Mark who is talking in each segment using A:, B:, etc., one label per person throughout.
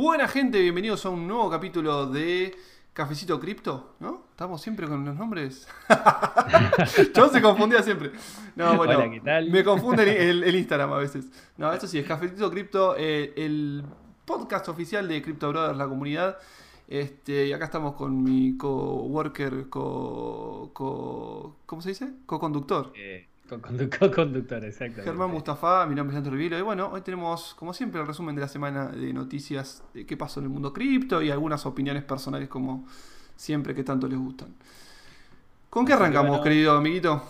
A: Buena gente, bienvenidos a un nuevo capítulo de Cafecito Cripto, ¿no? Estamos siempre con los nombres. Yo se confundía siempre. No, bueno,
B: Hola, ¿qué tal?
A: me confunde el, el Instagram a veces. No, esto sí, es Cafecito Cripto, eh, el podcast oficial de Crypto Brothers, la comunidad. Este, y acá estamos con mi coworker, co, co, ¿cómo se dice? Co-conductor.
B: Eh, con condu- co-conductor, exactamente.
A: Germán Mustafa, mi nombre es Andrew Rivilo y bueno, hoy tenemos como siempre el resumen de la semana de noticias de qué pasó en el mundo cripto y algunas opiniones personales como siempre que tanto les gustan. ¿Con qué arrancamos,
B: bueno.
A: querido amiguito?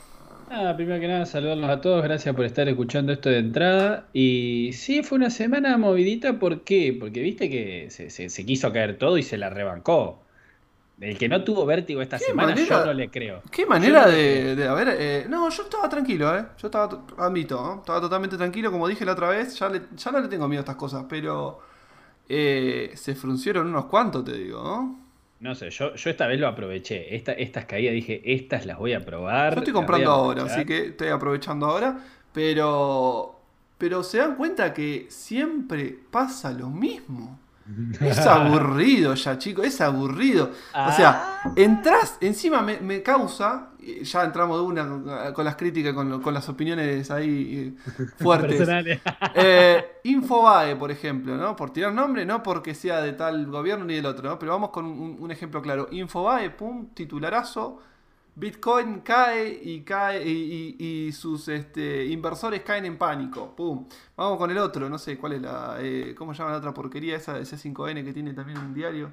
B: Nada, primero que nada, saludarlos a todos, gracias por estar escuchando esto de entrada. Y sí, fue una semana movidita, ¿por qué? Porque viste que se, se- se quiso caer todo y se la rebancó. El que no tuvo vértigo esta
A: ¿Qué
B: semana,
A: manera?
B: yo no le creo.
A: ¿Qué manera
B: no
A: de, de- a ver, eh, no, yo estaba tranquilo, eh. Yo estaba, to- admito, estaba totalmente tranquilo, como dije la otra vez, ya, le- ya no le tengo miedo a estas cosas, pero eh, se fruncieron unos cuantos, te digo, ¿no?
B: No sé, yo, yo esta vez lo aproveché. Esta, estas caídas dije, estas las voy a probar.
A: Yo estoy comprando ahora, así que estoy aprovechando ahora. Pero. Pero se dan cuenta que siempre pasa lo mismo. Es aburrido ya, chicos, es aburrido. O sea,
B: Ah.
A: entras, encima me, me causa, ya entramos de una con las críticas, con, lo- con las opiniones ahí eh, fuertes. Eh, Infobae, por ejemplo, ¿no? Por tirar nombre, no porque sea de tal gobierno ni del otro, ¿no? Pero vamos con un, un ejemplo claro. Infobae, pum, titularazo. Bitcoin cae y cae y, y- y sus este, inversores caen en pánico. Pum. Vamos con el otro, no sé cuál es la. eh, ¿Cómo llama la otra porquería esa de C5N que tiene también un diario?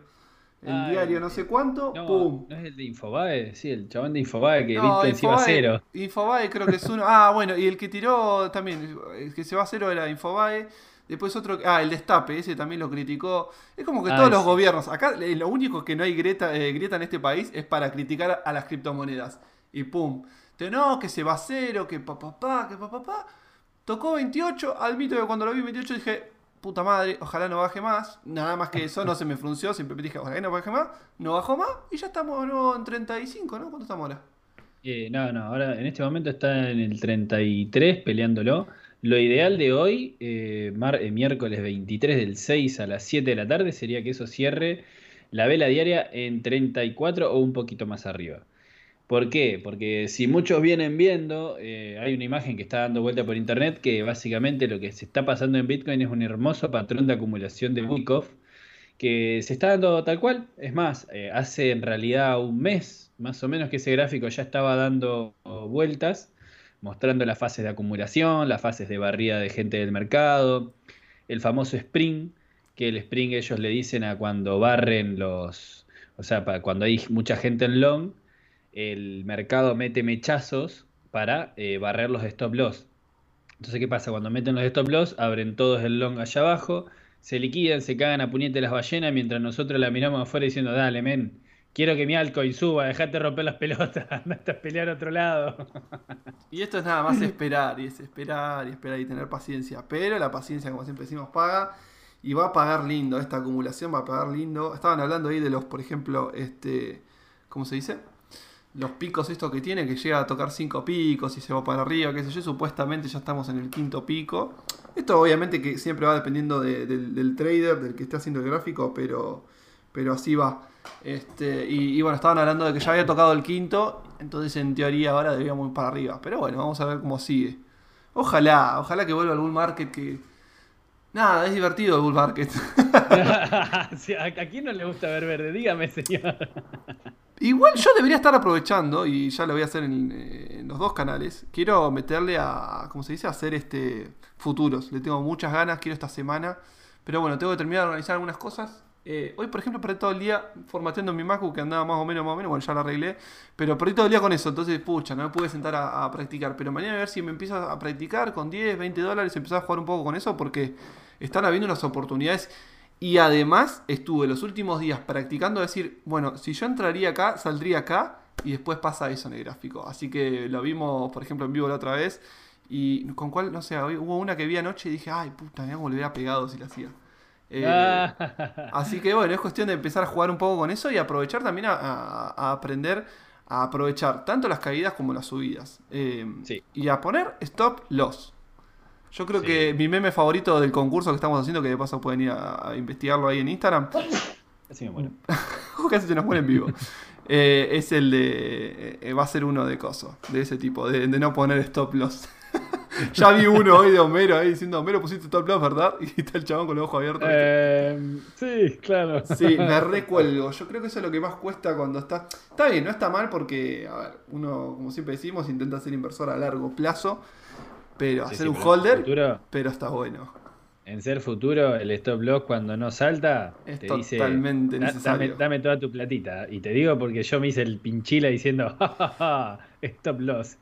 A: El
B: Ah,
A: diario
B: el-
A: no sé cuánto.
B: No,
A: pum.
B: no es el de Infobae, sí, el chabón de Infobae que
A: No,
B: Bitcoin se a cero.
A: Infobae creo que es uno. Ah, bueno, y el que tiró también, el que se va a cero era Infobae. Después otro, ah, el Destape, ese también lo criticó. Es como que
B: Ah,
A: todos los gobiernos, acá eh, lo único que no hay grieta, eh, grieta en este país es para criticar a las criptomonedas. Y pum, te no, que se va a cero, que pa pa pa, que pa pa. Tocó 28, al mito que cuando lo vi 28 dije, puta madre, ojalá no baje más. Nada más que eso no se me frunció, siempre dije, ojalá que no baje más. No bajó más y ya estamos ¿no? en 35, ¿no? ¿Cuánto estamos ahora?
B: Eh, no, no, ahora en este momento está en el 33 peleándolo. Lo ideal de hoy, eh, eh, miércoles 23 del 6 a las 7 de la tarde, sería que eso cierre la vela diaria en 34 o un poquito más arriba. ¿Por qué? Porque si muchos vienen viendo, eh, hay una imagen que está dando vuelta por internet que básicamente lo que se está pasando en Bitcoin es un hermoso patrón de acumulación de Wyckoff que se está dando tal cual. Es más, hace en realidad un mes más o menos que ese gráfico ya estaba dando vueltas, mostrando las fases de acumulación, las fases de barrida de gente del mercado, el famoso spring, que el spring ellos le dicen a cuando barren los, o sea, para cuando hay mucha gente en long, el mercado mete mechazos para eh, barrer los stop loss. Entonces, ¿qué pasa? Cuando meten los stop loss, abren todos el long allá abajo, se liquidan, se cagan a puñete las ballenas, mientras nosotros la miramos afuera diciendo, dale, men, quiero que mi altcoin suba, dejate romper las pelotas, andate a pelear a otro lado.
A: Y esto es nada más esperar, y es esperar, y esperar y tener paciencia. Pero la paciencia, como siempre decimos, paga. Y va a pagar lindo, esta acumulación va a pagar lindo. Estaban hablando ahí de los, por ejemplo, este. ¿Cómo se dice? Los picos estos que tiene, que llega a tocar cinco picos y se va para arriba, qué sé yo. Supuestamente ya estamos en el quinto pico. Esto obviamente que siempre va dependiendo de- del, del trader, del que esté haciendo el gráfico, pero, pero así va. Este, y, y bueno, estaban hablando de que ya había tocado el quinto, entonces en teoría ahora deberíamos ir para arriba. Pero bueno, vamos a ver cómo sigue. Ojalá, ojalá que vuelva el bull market que... Nada, es divertido el bull market.
B: ¿A quién no le gusta ver verde? Dígame, señor.
A: Igual yo debería estar aprovechando, y ya lo voy a hacer en, eh, en los dos canales. Quiero meterle a, ¿cómo se dice? A hacer este futuros. Le tengo muchas ganas, quiero esta semana. Pero bueno, tengo que terminar de organizar algunas cosas. Eh, hoy, por ejemplo, perdí todo el día formateando mi MacBook que andaba más o menos, más o menos. Bueno, ya lo arreglé. Pero perdí todo el día con eso. Entonces, pucha, no me pude sentar a, practicar. Pero mañana a ver si me empiezo a practicar con 10, 20 dólares. Empezar a jugar un poco con eso porque están habiendo unas oportunidades. Y además estuve los últimos días practicando decir, bueno, si yo entraría acá, saldría acá y después pasa eso en el gráfico. Así que lo vimos, por ejemplo, en vivo la otra vez. Y con cuál, no sé, hubo una que vi anoche y dije, ay, puta, me hubiera pegado si la hacía. Eh,
B: Ah.
A: Así que bueno, es cuestión de empezar a jugar un poco con eso y aprovechar también a, a- a aprender a aprovechar tanto las caídas como las subidas. Eh,
B: Sí.
A: Y a poner stop loss. Yo creo
B: Sí.
A: que mi meme favorito del concurso que estamos haciendo, que de paso pueden ir a, a investigarlo ahí en Instagram,
B: me muero.
A: casi se nos muere en vivo, eh, es el de... eh, va a ser uno de coso, de ese tipo, de, de no poner stop loss. ya vi uno hoy de Homero ahí diciendo, Homero pusiste stop loss, ¿verdad? Y está el chabón con los ojos abiertos.
B: Eh, sí, claro.
A: Sí, me recuelgo. Yo creo que eso es lo que más cuesta cuando está. Está bien, no está mal porque, a ver, uno, como siempre decimos, intenta ser inversor a largo plazo, pero
B: Sí,
A: hacer
B: sí,
A: un
B: pero
A: holder,
B: futuro-
A: pero está bueno.
B: en ser futuro, el stop loss cuando no salta,
A: Es
B: te dice,
A: totalmente
B: "Da-
A: necesario".
B: Dame, dame toda tu platita. Y te digo porque yo me hice el pinchila diciendo, "Ja, ja, ja, stop loss.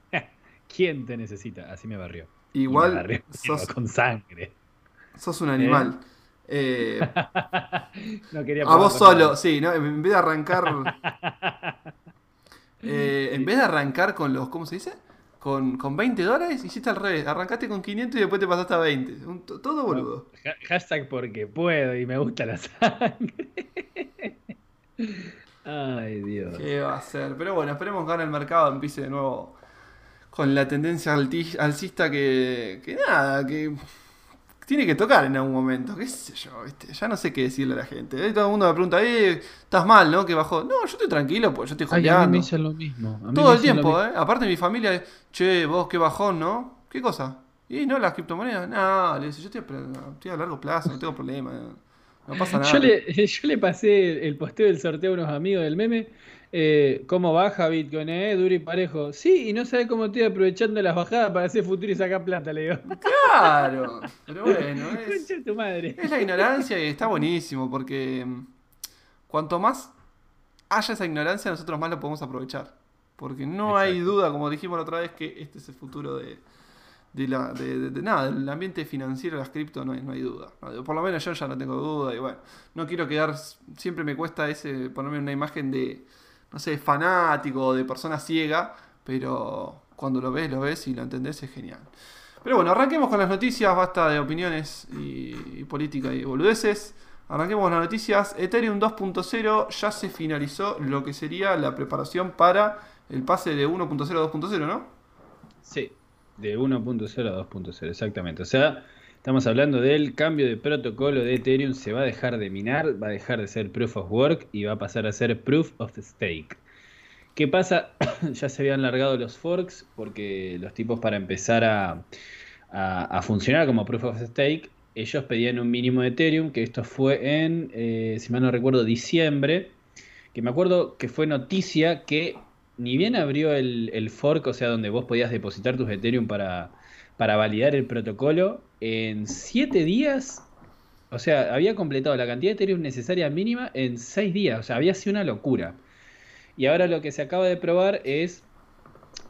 B: ¿Quién te necesita? Así me barrió. Me
A: Igual
B: barrió,
A: sos,
B: con sangre.
A: sos un animal. Eh,
B: No quería
A: a vos solo, sí, ¿no? en vez de arrancar. eh, en vez de arrancar con los. ¿Cómo se dice? Con, con 20 dólares, hiciste al revés. Arrancaste con 500 y después te pasaste a 20. Un- todo boludo.
B: Ha- Hashtag porque puedo y me gusta la sangre. Ay, Dios.
A: ¿Qué va a ser? Pero bueno, esperemos que ahora el mercado empiece de nuevo con la tendencia alcista que, que nada, que tiene que tocar en algún momento. ¿Qué sé yo? ¿viste? Ya no sé qué decirle a la gente. Todo el mundo me pregunta, eh, ¿estás mal, no? Que bajó. No, yo estoy tranquilo, pues yo estoy
B: Ay, a mí me dicen lo mismo. a mí
A: Todo
B: me
A: el tiempo. ¿eh? Aparte mi familia, che, vos qué bajón, ¿no? ¿Qué cosa? Y no, las criptomonedas. No, le dice, yo estoy a, estoy a largo plazo, no tengo problema. No pasa nada.
B: Yo le, yo le pasé el posteo del sorteo a unos amigos del meme. Eh, ¿Cómo baja Bitcoin? Eh? Duro y parejo. Sí, y no sabe cómo estoy aprovechando las bajadas para hacer futuro y sacar plata, le digo.
A: Claro, pero bueno, es,
B: Concha tu madre.
A: es la ignorancia y está buenísimo porque mm, cuanto más haya esa ignorancia, nosotros más lo podemos aprovechar. Porque no hay duda, como dijimos la otra vez, que este es el futuro de, de la, de, de- de nada, del ambiente financiero de las cripto, no hay, no hay duda. Por lo menos yo ya no tengo duda y bueno, no quiero quedar, siempre me cuesta ese ponerme una imagen de, no sé, fanático de persona ciega, pero cuando lo ves, lo ves y lo entendés, es genial. Pero bueno, arranquemos con las noticias, basta de opiniones y, y política y boludeces. Arranquemos con las noticias. Ethereum 2.0 ya se finalizó lo que sería la preparación para el pase de 1.0 a 2.0, ¿no?
B: Sí, de 1.0 a 2.0, exactamente. O sea, estamos hablando del cambio de protocolo de Ethereum. Se va a dejar de minar, va a dejar de ser Proof of Work y va a pasar a ser Proof of Stake. ¿Qué pasa? ya se habían largado los forks porque los tipos para empezar a, a- funcionar como Proof of Stake, ellos pedían un mínimo de Ethereum, que esto fue en, eh, si mal no recuerdo, diciembre, que me acuerdo que fue noticia que ni bien abrió el, el fork, o sea, donde vos podías depositar tus Ethereum para, para validar el protocolo, en 7 días, o sea, había completado la cantidad de Ethereum necesaria mínima en 6 días, o sea, había sido una locura. Y ahora lo que se acaba de probar es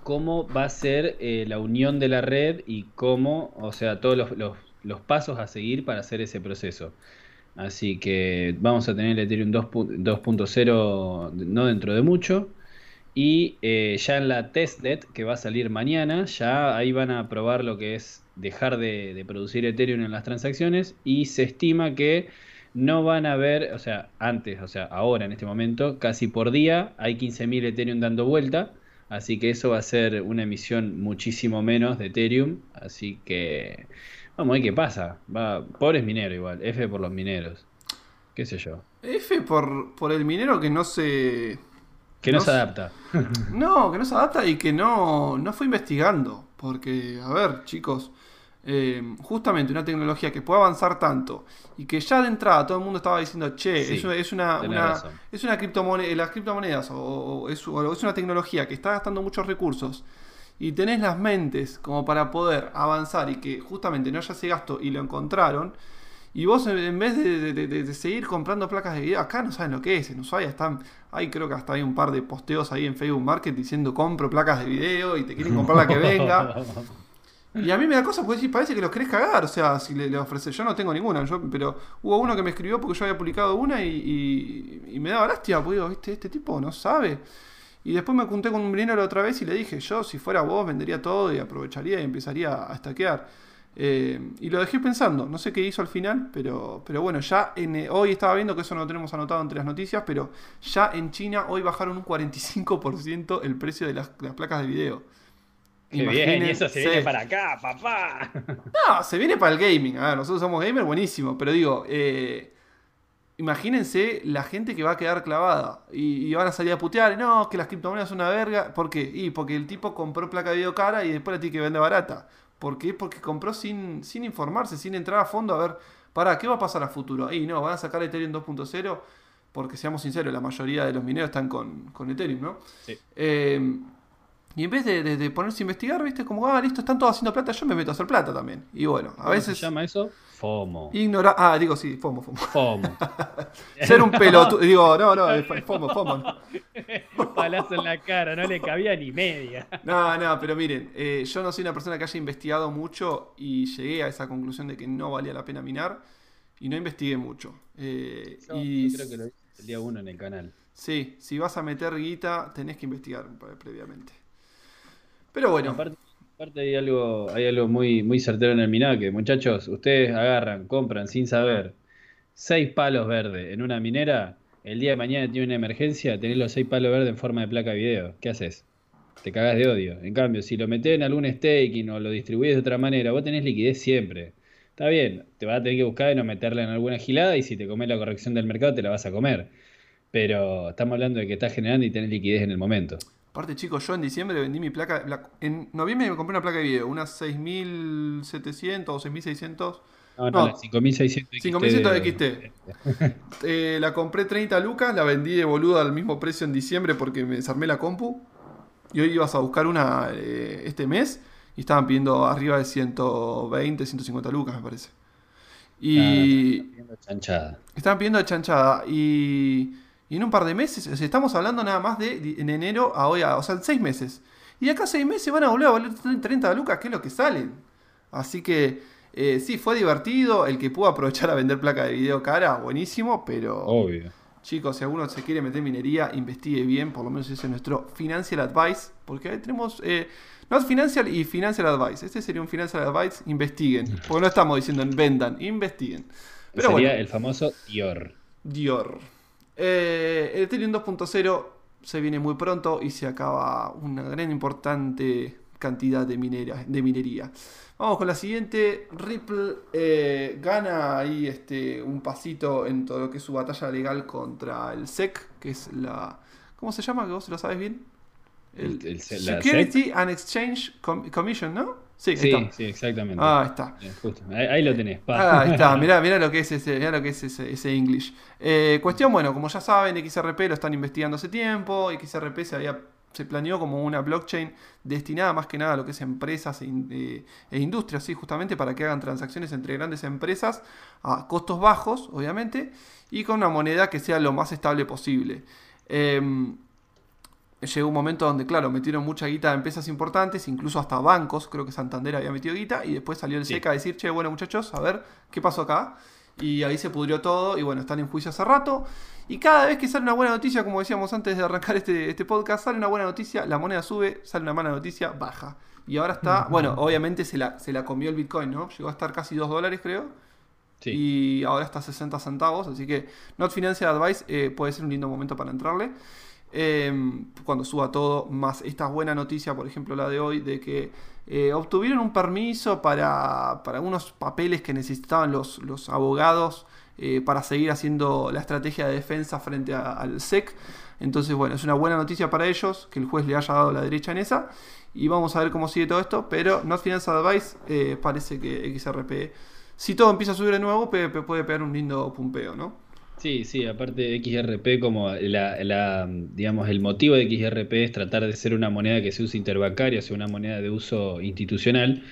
B: cómo va a ser eh, la unión de la red y cómo, o sea, todos los, los- pasos a seguir para hacer ese proceso. Así que vamos a tener el Ethereum 2.- 2.0 no dentro de mucho. Y eh, ya en la testnet que va a salir mañana, ya ahí van a probar lo que es dejar de, de producir Ethereum en las transacciones y se estima que no van a haber, o sea, antes, o sea, ahora en este momento, casi por día hay 15.000 Ethereum dando vuelta, así que eso va a ser una emisión muchísimo menos de Ethereum, así que vamos a ver qué pasa. Va, pobres mineros igual, F por los mineros, qué sé yo,
A: F por, por el minero que no se.
B: que no,
A: No
B: se adapta.
A: No, que no se adapta y que no, no fue investigando. Porque, a ver, chicos, eh, justamente una tecnología que puede avanzar tanto y que ya de entrada todo el mundo estaba diciendo, che,
B: Sí,
A: es, una- es una, una- es una criptomoneda, las criptomonedas o, o es, o es una tecnología que está gastando muchos recursos y tenés las mentes como para poder avanzar y que justamente no haya ese gasto y lo encontraron. Y vos en- en vez de, de- de- de seguir comprando placas de video, acá no saben lo que es, en Ushuaia están, hay creo que hasta hay un par de posteos ahí en Facebook Market diciendo compro placas de video y te quieren comprar la que venga. Y a mí me da cosa porque parece que los querés cagar, o sea, si le, le ofreces, yo no tengo ninguna, yo, pero hubo uno que me escribió porque yo había publicado una y, y- me daba lástima, porque digo, este tipo no sabe. Y después me junté con un minero otra vez y le dije, yo si fuera vos vendería todo y aprovecharía y empezaría a estaquear. Eh, y lo dejé pensando, no sé qué hizo al final, pero, pero bueno, ya en, eh, hoy estaba viendo que eso no lo tenemos anotado entre las noticias, pero ya en China hoy bajaron un 45% el precio de las placas de video.
B: Qué bien, y eso se viene para acá, papá.
A: No, se viene para el gaming. A ver, nosotros somos gamers, buenísimo. Pero digo, eh, imagínense la gente que va a quedar clavada y, van a salir a putear. No, que las criptomonedas son una verga. ¿Por qué? Y porque el tipo compró placa de video cara y después la tiene que vender barata. ¿Por qué? Porque compró sin, sin informarse, sin entrar a fondo a ver, para, ¿qué va a pasar a futuro? Y no, van a sacar Ethereum 2.0 porque seamos sinceros, la mayoría de los mineros están con, con Ethereum, ¿no? Sí. Eh, y en vez de, ponerse a investigar, ¿viste? Como, ah, listo, están todos haciendo plata, yo me meto a hacer plata también. Y bueno, a veces.
B: se llama eso? FOMO.
A: Ignora ah, digo sí, FOMO, FOMO.
B: FOMO.
A: Ser un pelotudo. digo, no, no, FOMO, FOMO.
B: Palazo en la cara, no le cabía ni media.
A: no, no, pero miren, eh, yo no soy una persona que haya investigado mucho y llegué a esa conclusión de que no valía la pena minar y no investigué mucho.
B: Eh, y... creo que lo hice el día uno en el canal.
A: Sí, si vas a meter guita, tenés que investigar previamente. Pero bueno.
B: Aparte, hay algo, hay algo muy, muy certero en el minado que muchachos, ustedes agarran, compran sin saber seis palos verdes en una minera, el día de mañana tiene una emergencia, tenés los seis palos verdes en forma de placa de video. ¿Qué haces? Te cagás de odio. En cambio, si lo metés en algún staking o lo distribuís de otra manera, vos tenés liquidez siempre. Está bien, te vas a tener que buscar y no meterla en alguna gilada y si te comes la corrección del mercado te la vas a comer. Pero estamos hablando de que estás generando y tenés liquidez en el momento.
A: Aparte, chicos, yo en diciembre vendí mi placa. en noviembre me compré una placa de video, unas 6700 o 6600.
B: No, no, no 5600
A: XT. 5600 XT. eh, la compré 30 lucas, la vendí de boludo al mismo precio en diciembre porque me desarmé la compu. Y hoy ibas a buscar una eh, este mes y estaban pidiendo arriba de 120, 150 lucas, me parece. Y. estaban pidiendo chanchada. Estaban pidiendo chanchada. Y y en un par de meses, estamos hablando nada más de en enero a hoy, o sea, seis meses. Y acá seis meses van a volver a valer 30 lucas, que es lo que salen. Así que eh, sí, fue divertido. El que pudo aprovechar a vender placa de video cara, buenísimo, pero.
B: Obvio.
A: Chicos, si alguno se quiere meter en minería, investigue bien, por lo menos ese es nuestro Financial Advice, porque ahí tenemos eh, Not Financial y Financial Advice. Este sería un Financial Advice, investiguen, porque no estamos diciendo vendan, investiguen.
B: Pero sería el famoso Dior.
A: Dior. Eh, el Ethereum 2.0 se viene muy pronto y se acaba una gran importante cantidad de, minera, de minería. Vamos con la siguiente. Ripple eh, gana ahí este, un pasito en todo lo que es su batalla legal contra el SEC, que es la... ¿Cómo se llama? ¿Que vos lo sabes bien? El, Security and Exchange Commission, ¿no?
B: Sí, sí, sí, exactamente.
A: Ah, está.
B: Ahí, lo tenés.
A: Ah, ahí está, mirá, mirá lo que es ese, mirá lo que es ese, ese English. Eh, cuestión, bueno, como ya saben, XRP lo están investigando hace tiempo. XRP se había se planeó como una blockchain destinada más que nada a lo que es empresas e, eh, e, industrias, ¿sí? justamente para que hagan transacciones entre grandes empresas a costos bajos, obviamente, y con una moneda que sea lo más estable posible. Eh, llegó un momento donde, claro, metieron mucha guita de empresas importantes, incluso hasta bancos, creo que Santander había metido guita, y después salió el SECA a decir, che, bueno muchachos, a ver, ¿qué pasó acá? Y ahí se pudrió todo, y bueno, están en juicio hace rato. Y cada vez que sale una buena noticia, como decíamos antes de arrancar este, este podcast, sale una buena noticia, la moneda sube, sale una mala noticia, baja. Y ahora está, bueno, obviamente se la, se la comió el Bitcoin, ¿no? Llegó a estar casi 2 dólares, creo. Sí. Y ahora está a 60 centavos, así que Not Financial Advice eh, puede ser un lindo momento para entrarle. Em, cuando suba todo, más esta buena noticia, por ejemplo la de hoy, de que eh, obtuvieron un permiso para, para unos papeles que necesitaban los, los abogados eh, para seguir haciendo la estrategia de defensa frente al SEC. Entonces, bueno, es una buena noticia para ellos que el juez le haya dado la derecha en esa. Y vamos a ver cómo sigue todo esto. Pero Not Financial Advice eh, parece que XRP, si todo empieza a subir de nuevo, puede pegar un lindo pumpeo, ¿no?
B: Sí, sí, aparte XRP como la, digamos, el motivo de XRP es tratar de ser una moneda que se use interbancaria, sea una moneda de uso institucional.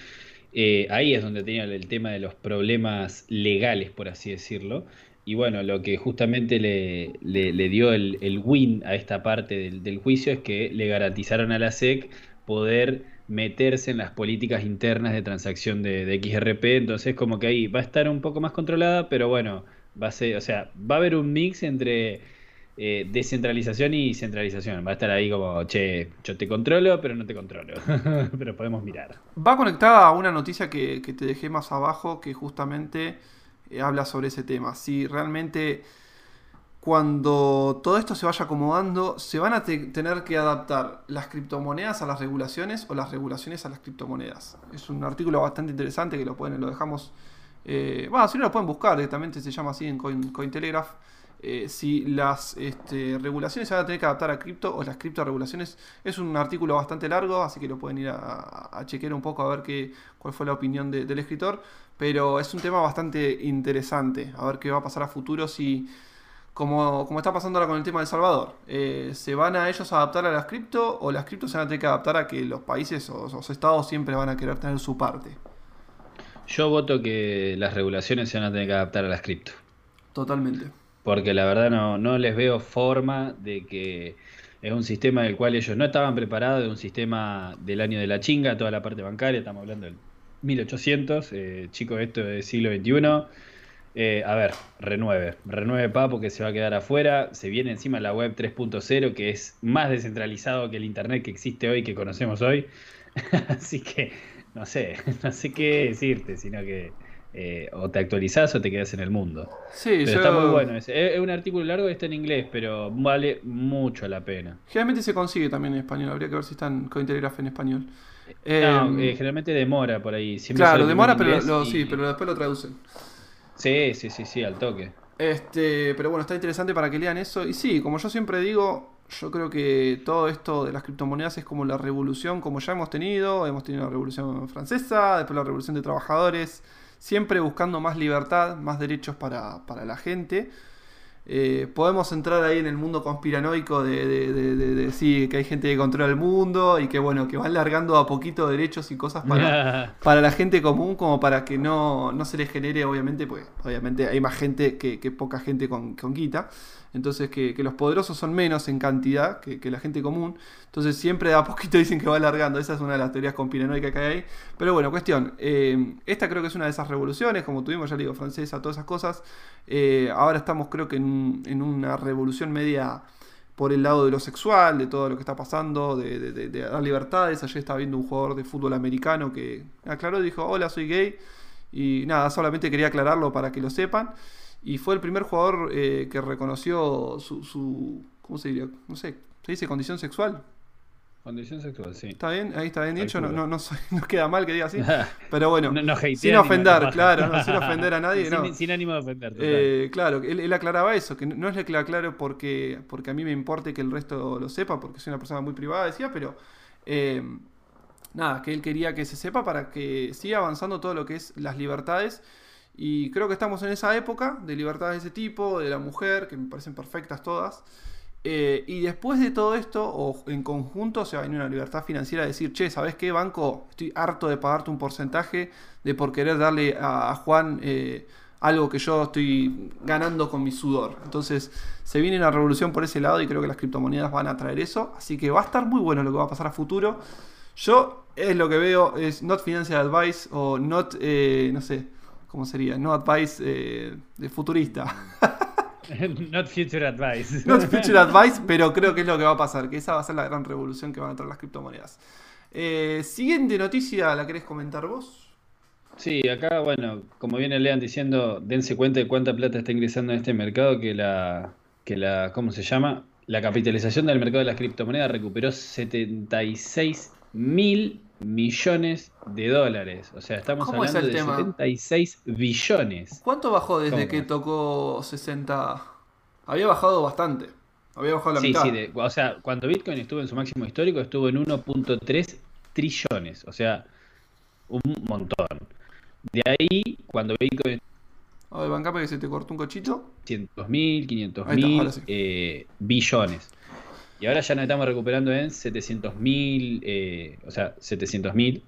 B: Eh, ahí es donde tenía el tema de los problemas legales, por así decirlo. Y bueno, lo que justamente le, le, dio el, win a esta parte del, juicio es que le garantizaron a la SEC poder meterse en las políticas internas de transacción de, de XRP. Entonces como que ahí va a estar un poco más controlada, pero bueno Va a ser, o sea, va a haber un mix entre eh, descentralización y centralización. Va a estar ahí como, che, yo te controlo, pero no te controlo. pero podemos mirar.
A: Va conectada a una noticia que, te dejé más abajo que justamente eh, habla sobre ese tema. Si realmente cuando todo esto se vaya acomodando, se van a tener que adaptar las criptomonedas a las regulaciones o las regulaciones a las criptomonedas. Es un artículo bastante interesante que lo pueden, lo dejamos. Eh, bueno, si no lo pueden buscar, directamente se llama así en Cointelegraph. Eh, si las este, regulaciones se van a tener que adaptar a cripto o las criptoregulaciones. Es un artículo bastante largo, así que lo pueden ir a, chequear un poco a ver qué, cuál fue la opinión del escritor. Pero es un tema bastante interesante, a ver qué va a pasar a futuro si como, está pasando ahora con el tema de El Salvador. Eh, ¿Se van a ellos adaptar a las cripto o las cripto se van a tener que adaptar a que los países o los estados siempre van a querer tener su parte?
B: Yo voto que las regulaciones se van a tener que adaptar a las cripto.
A: Totalmente.
B: Porque la verdad no, no les veo forma de que es un sistema del cual ellos no estaban preparados, de un sistema del año de la chinga, toda la parte bancaria, estamos hablando del 1800, eh, chicos, esto es siglo XXI eh, a ver, renueve. Renueve Papo que se va a quedar afuera. Se viene encima la web 3.0 que es más descentralizado que el internet que existe hoy, que conocemos hoy. Así que no sé, no sé qué decirte, sino que eh, o te actualizás o te quedas en el mundo.
A: Sí,
B: pero está muy bueno. Es, un artículo largo, está en inglés, pero vale mucho la pena.
A: Generalmente se consigue también en español. Habría que ver si está en Cointelegraph en español.
B: No, eh, generalmente demora por ahí.
A: claro, demora, pero, sí, pero después lo traducen.
B: Sí, sí, sí, sí, al toque.
A: Este, pero bueno, está interesante para que lean eso. Y sí, como yo siempre digo, yo creo que todo esto de las criptomonedas es como la revolución, como ya hemos tenido. Hemos tenido la revolución francesa, después la revolución de trabajadores, siempre buscando más libertad, más derechos para, para la gente. Eh, podemos entrar ahí en el mundo conspiranoico de, decir que hay gente que controla el mundo y que bueno, que van largando a poquito derechos y cosas para, para la gente común, como para que no, no se les genere, obviamente, pues obviamente hay más gente que, poca gente con, con guita. Entonces que, los poderosos son menos en cantidad que, la gente común. Entonces siempre a poquito dicen que va alargando. Esa es una de las teorías conspiranoicas que hay ahí. Pero bueno, cuestión. Eh, esta creo que es una de esas revoluciones, como tuvimos, ya le digo, francesa, todas esas cosas. Eh, ahora estamos creo que en, una revolución media por el lado de lo sexual, de todo lo que está pasando, de, de, dar libertades. Ayer estaba viendo un jugador de fútbol americano que aclaró, dijo, hola, soy gay. Y nada, solamente quería aclararlo para que lo sepan y fue el primer jugador eh, que reconoció su, su, ¿cómo se diría? No sé, ¿se dice condición sexual?
B: Condición sexual, sí.
A: ¿Está bien? Ahí está bien dicho, no, no, no, queda mal que diga así. Pero bueno, sin ofender, claro, sin ofender a nadie.
B: Sin, ánimo de ofender.
A: Eh, claro, él, aclaraba eso, que no es que lo aclaro porque, porque a mí me importe que el resto lo sepa, porque soy una persona muy privada, decía, pero eh, nada, que él quería que se sepa para que siga avanzando todo lo que es las libertades y creo que estamos en esa época de libertad de ese tipo, de la mujer, que me parecen perfectas todas. Eh, y después de todo esto, o en conjunto, se va a venir una libertad financiera de decir, che, ¿sabes qué, banco? Estoy harto de pagarte un porcentaje de por querer darle a, Juan eh, algo que yo estoy ganando con mi sudor. Entonces, se viene una revolución por ese lado y creo que las criptomonedas van a traer eso. Así que va a estar muy bueno lo que va a pasar a futuro. Yo es lo que veo, es not financial advice o not, eh, no sé ¿cómo sería? No advice eh, de futurista.
B: Not future advice.
A: Not future advice, pero creo que es lo que va a pasar, que esa va a ser la gran revolución que van a traer las criptomonedas. Eh, siguiente noticia, ¿la querés comentar vos?
B: Sí, acá, bueno, como viene Lean diciendo, dense cuenta de cuánta plata está ingresando en este mercado, que la, que la, ¿cómo se llama? La capitalización del mercado de las criptomonedas recuperó 76 mil millones de dólares. O sea, estamos hablando de 76 billones.
A: ¿Cuánto bajó desde que tocó 60? Había bajado bastante. Había bajado la mitad.
B: Sí, o sea, cuando Bitcoin estuvo en su máximo histórico estuvo en 1.3 trillones. O sea, un montón. De ahí, cuando Bitcoin...
A: A ver, bancame que se te cortó un cochito.
B: 500 mil, 500 mil eh, billones. Y ahora ya nos estamos recuperando en 700 mil, eh, o sea, 700 mil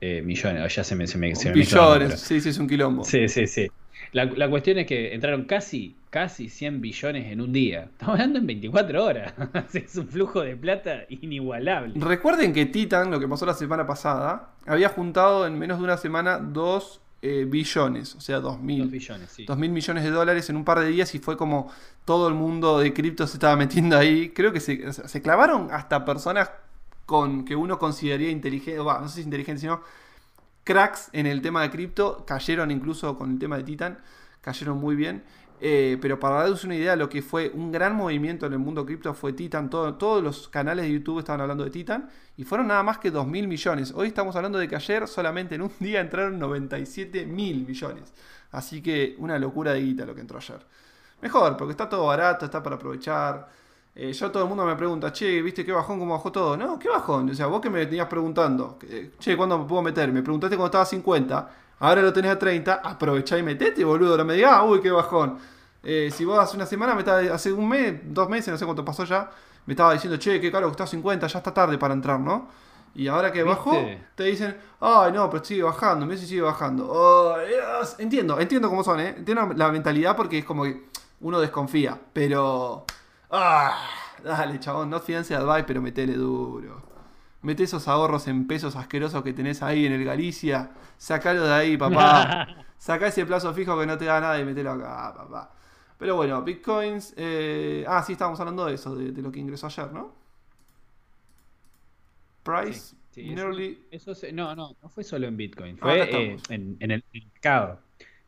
B: eh, millones. Ya se me, se me,
A: Billones, sí, sí, es un quilombo.
B: Sí, sí, sí. La, la, cuestión es que entraron casi, casi 100 billones en un día. Estamos hablando en 24 horas. es un flujo de plata inigualable.
A: Recuerden que Titan, lo que pasó la semana pasada, había juntado en menos de una semana dos eh, billones, o sea, 2 mil,
B: billones,
A: mil millones de dólares en un par de días y fue como todo el mundo de cripto se estaba metiendo ahí. Creo que se, se clavaron hasta personas con que uno consideraría inteligente, no sé si inteligente, sino cracks en el tema de cripto, cayeron incluso con el tema de Titan, cayeron muy bien. Eh, pero para darles una idea, lo que fue un gran movimiento en el mundo cripto fue Titan. todos los canales de YouTube estaban hablando de Titan. Y fueron nada más que 2 mil millones. Hoy estamos hablando de que ayer solamente en un día entraron 97 mil millones. Así que una locura de guita lo que entró ayer. Mejor, porque está todo barato, está para aprovechar. Eh, yo todo el mundo me pregunta, che, ¿viste qué bajón, cómo bajó todo? No, ¿qué bajón? O sea, vos que me venías preguntando, che, ¿cuándo me puedo meter? Me preguntaste cuando estaba a 50, ahora lo tenés a 30, aprovechá y metete, boludo. No me digas, ah, uy, qué bajón. Eh, si vos hace una semana, me estaba, hace un mes, dos meses, no sé cuánto pasó ya, me estaba diciendo, che, qué caro a 50, ya está tarde para entrar, ¿no? Y ahora que bajó, te dicen, ay, no, pero sigue bajando, me sigue bajando. Oh, entiendo, entiendo cómo son, ¿eh? Entiendo la mentalidad porque es como que uno desconfía, pero Ah, dale, chabón, no fianse advice, pero metele duro. Mete esos ahorros en pesos asquerosos que tenés ahí en el Galicia. Sacalo de ahí, papá. Saca ese plazo fijo que no te da nada y metelo acá, papá. Pero bueno, bitcoins. Eh, ah, sí, estábamos hablando de eso, de, lo que ingresó ayer, ¿no? Price.
B: nearly... eso, no, no, no fue solo en bitcoin. Ah, fue eh, en, el mercado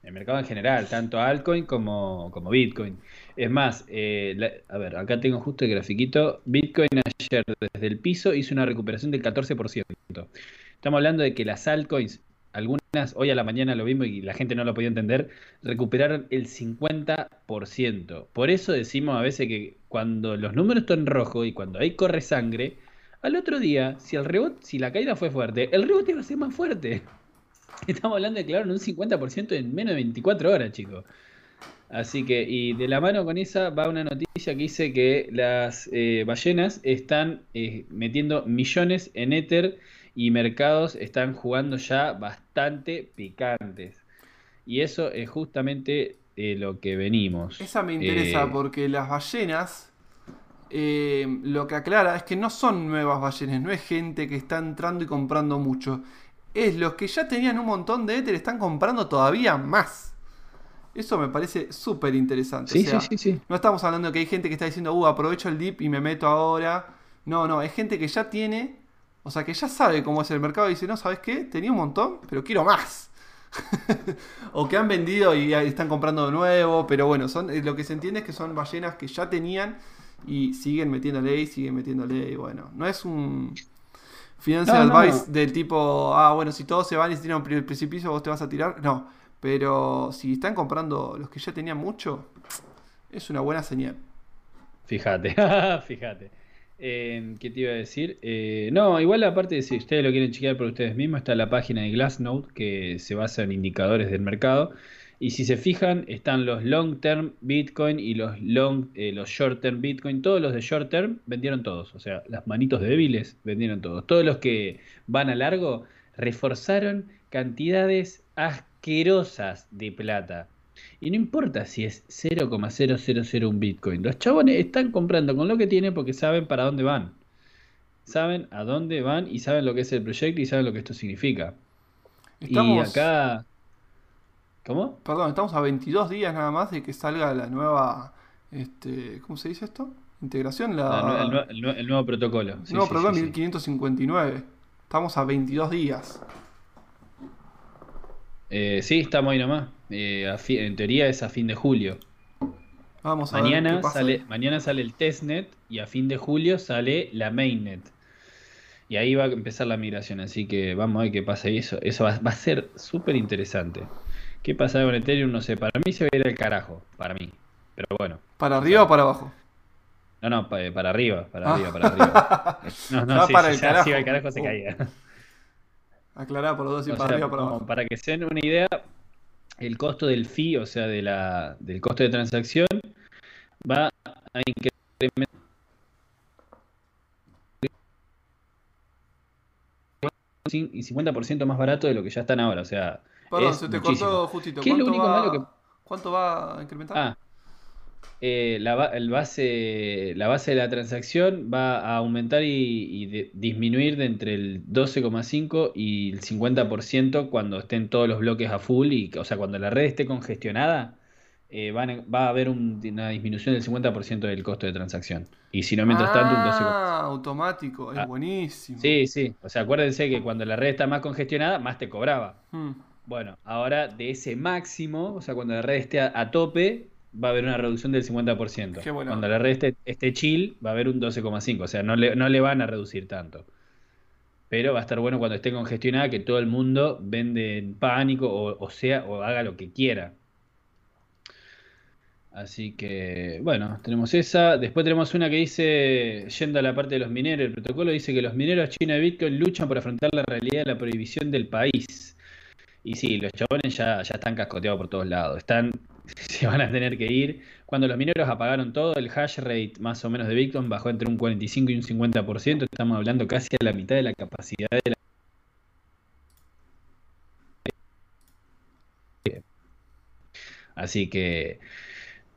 B: el mercado en general, tanto altcoin como, como Bitcoin. Es más, eh, a ver, acá tengo justo el grafiquito. Bitcoin ayer desde el piso hizo una recuperación del 14%. Estamos hablando de que las altcoins, algunas, hoy a la mañana lo vimos y la gente no lo podía entender, recuperaron el 50%. Por eso decimos a veces que cuando los números están en rojo y cuando ahí corre sangre, al otro día, si el rebote, si la caída fue fuerte, el rebote va a ser más fuerte. Estamos hablando de claro un 50% en menos de 24 horas, chicos. Así que, y de la mano con esa va una noticia que dice que las eh, ballenas están eh, metiendo millones en Ether y mercados están jugando ya bastante picantes. Y eso es justamente eh, lo que venimos.
A: Esa me interesa porque las ballenas lo que aclara es que no son nuevas ballenas, no es gente que está entrando y comprando mucho es los que ya tenían un montón de Ether están comprando todavía más. Eso me parece súper interesante.
B: Sí, sí, sí,
A: No estamos hablando de que hay gente que está diciendo, uh, aprovecho el dip y me meto ahora. No, no, es gente que ya tiene, o sea, que ya sabe cómo es el mercado y dice, no, ¿sabes qué? Tenía un montón, pero quiero más. o que han vendido y están comprando de nuevo, pero bueno, son, eh, lo que se entiende es que son ballenas que ya tenían y siguen metiéndole y siguen metiéndole y bueno, no es un financial advice del tipo, ah, bueno, si todos se van y se tiran el precipicio, vos te vas a tirar. No, pero si están comprando los que ya tenían mucho, es una buena señal.
B: Fíjate, fíjate. Eh, ¿Qué te iba a decir? Eh, no, igual aparte si ustedes lo quieren chequear por ustedes mismos, está la página de Glassnode que se basa en indicadores del mercado y si se fijan, están los long term Bitcoin y los long, eh, los short term Bitcoin. Todos los de short term vendieron todos. O sea, las manitos débiles vendieron todos. Todos los que van a largo reforzaron cantidades asquerosas de plata. Y no importa si es 0,0001 Bitcoin. Los chabones están comprando con lo que tienen porque saben para dónde van. Saben a dónde van y saben lo que es el proyecto y saben lo que esto significa. Y acá
A: ¿Cómo? Perdón, estamos a 22 días nada más de que salga la nueva. Este, ¿Cómo se dice esto? Integración.
B: La, el, nuevo protocolo.
A: El nuevo protocolo 1559. Estamos a 22 días.
B: Eh, sí, estamos ahí nomás. Eh, en teoría es a fin de julio.
A: Vamos a
B: mañana
A: ver
B: Sale, mañana sale el testnet y a fin de julio sale la mainnet. Y ahí va a empezar la migración. Así que vamos a ver qué pasa. Y eso, eso va, va a ser súper interesante. ¿Qué pasa con Ethereum? No sé, para mí se va a ir al carajo, para mí. Pero bueno.
A: ¿Para arriba o para abajo?
B: No, no, para, arriba, para arriba, para arriba. No, no,
A: para el carajo.
B: el carajo se uh. caía.
A: Aclará por los dos y para arriba para abajo.
B: Para que se den una idea, el costo del fee, o sea, de la, del costo de transacción, va a incrementar y 50% más barato de lo que ya están ahora. O sea,
A: Perdón, se te cortó justito. ¿Qué es lo único malo que.? ¿Cuánto va a incrementar?
B: Ah, eh, la, el base, la base de la transacción va a aumentar y, disminuir de entre el 12,5 y el 50% cuando estén todos los bloques a full. Y, o sea, cuando la red esté congestionada, eh, va a haber una disminución del 50% del costo de transacción. Y si no, mientras tanto, un 12%.
A: Ah, automático, es ah, buenísimo.
B: Sí, sí. O sea, acuérdense que cuando la red está más congestionada, más te cobraba. Hmm. Bueno, ahora de ese máximo, o sea, cuando la red esté a, tope, va a haber una reducción del 50%.
A: Qué bueno.
B: Cuando la red esté, esté chill, va a haber un 12,5%. O sea, no le, no le van a reducir tanto. Pero va a estar bueno cuando esté congestionada que todo el mundo vende en pánico o, o sea, o haga lo que quiera. Así que, bueno, tenemos esa. Después tenemos una que dice, yendo a la parte de los mineros, el protocolo dice que los mineros chinos de Bitcoin luchan por afrontar la realidad de la prohibición del país. Y sí, los chabones ya, ya están cascoteados por todos lados. Están, se van a tener que ir. Cuando los mineros apagaron todo, el hash rate más o menos de Bitcoin bajó entre un 45 y un 50%. Estamos hablando casi a la mitad de la capacidad de la... Así que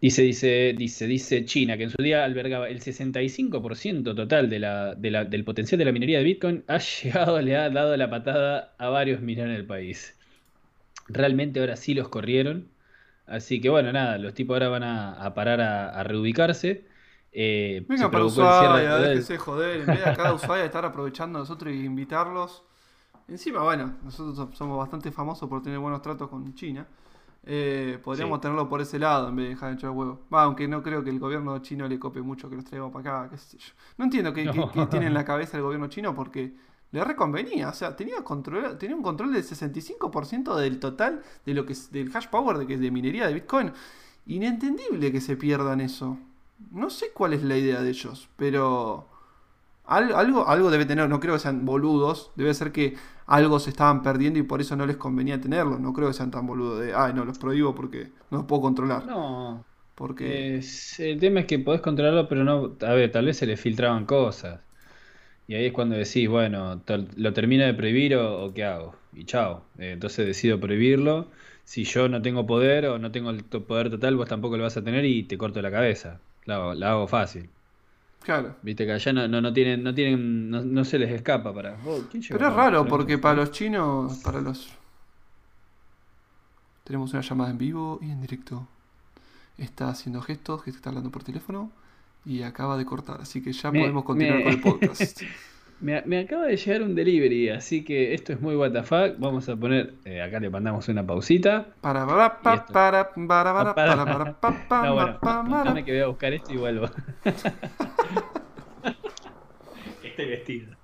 B: dice, dice, dice, dice China que en su día albergaba el 65% total del potencial de la minería de Bitcoin, ha llegado, le ha dado la patada a varios mineros en el país. Realmente ahora sí los corrieron. Así que bueno, nada, los tipos ahora van a, a parar a, a reubicarse. Eh,
A: Venga para Ushuaia, déjese de joder. En vez de acá de Ushuaia estar aprovechando nosotros y invitarlos. Encima, bueno, nosotros so- somos bastante famosos por tener buenos tratos con China. Eh, podríamos
B: Sí.
A: tenerlo por ese lado en vez de dejar de echar huevo. Va, aunque no creo que el gobierno chino le cope mucho que los traigamos para acá. qué sé yo. No entiendo qué, qué- qué tiene en la cabeza el gobierno chino porque le reconvenía. O sea, tenía, control, tenía un control del 65% del total de lo que es, del hash power de, que, de minería de Bitcoin. Inentendible que se pierdan eso. No sé cuál es la idea de ellos, pero al- algo, algo debe tener. No creo que sean boludos. Debe ser que algo se estaban perdiendo y por eso no les convenía tenerlo. No creo que sean tan boludos de, ay, no, los prohíbo porque no los puedo controlar.
B: No,
A: Porque,
B: es- el tema es que podés controlarlo, pero no, a ver, tal vez se le filtraban cosas. Y ahí es cuando decís, bueno, ¿lo termino de prohibir o, o qué hago? Y chao. Eh, entonces decido prohibirlo. Si yo no tengo poder o no tengo el poder total, vos tampoco lo vas a tener y te corto la cabeza. La, hago- la hago fácil.
A: claro.
B: Viste que allá no, no, no tienen, no tienen, no, no se les escapa para. Oh, ¿quién llegó
A: Pero es raro porque para los chinos, para los... Tenemos una llamada en vivo y en directo. Está haciendo gestos, que está hablando por teléfono y acaba de cortar. Así que ya
B: Me-
A: podemos continuar
B: me-
A: con el podcast.
B: Me, me acaba de llegar un delivery, así que esto es muy WTF. Vamos a poner, eh, acá le mandamos una pausita.
A: Para, para, para, para, para,
B: Para-
A: para, para,
B: bueno,
A: para.
B: que voy a buscar esto y vuelvo. Estoy vestido.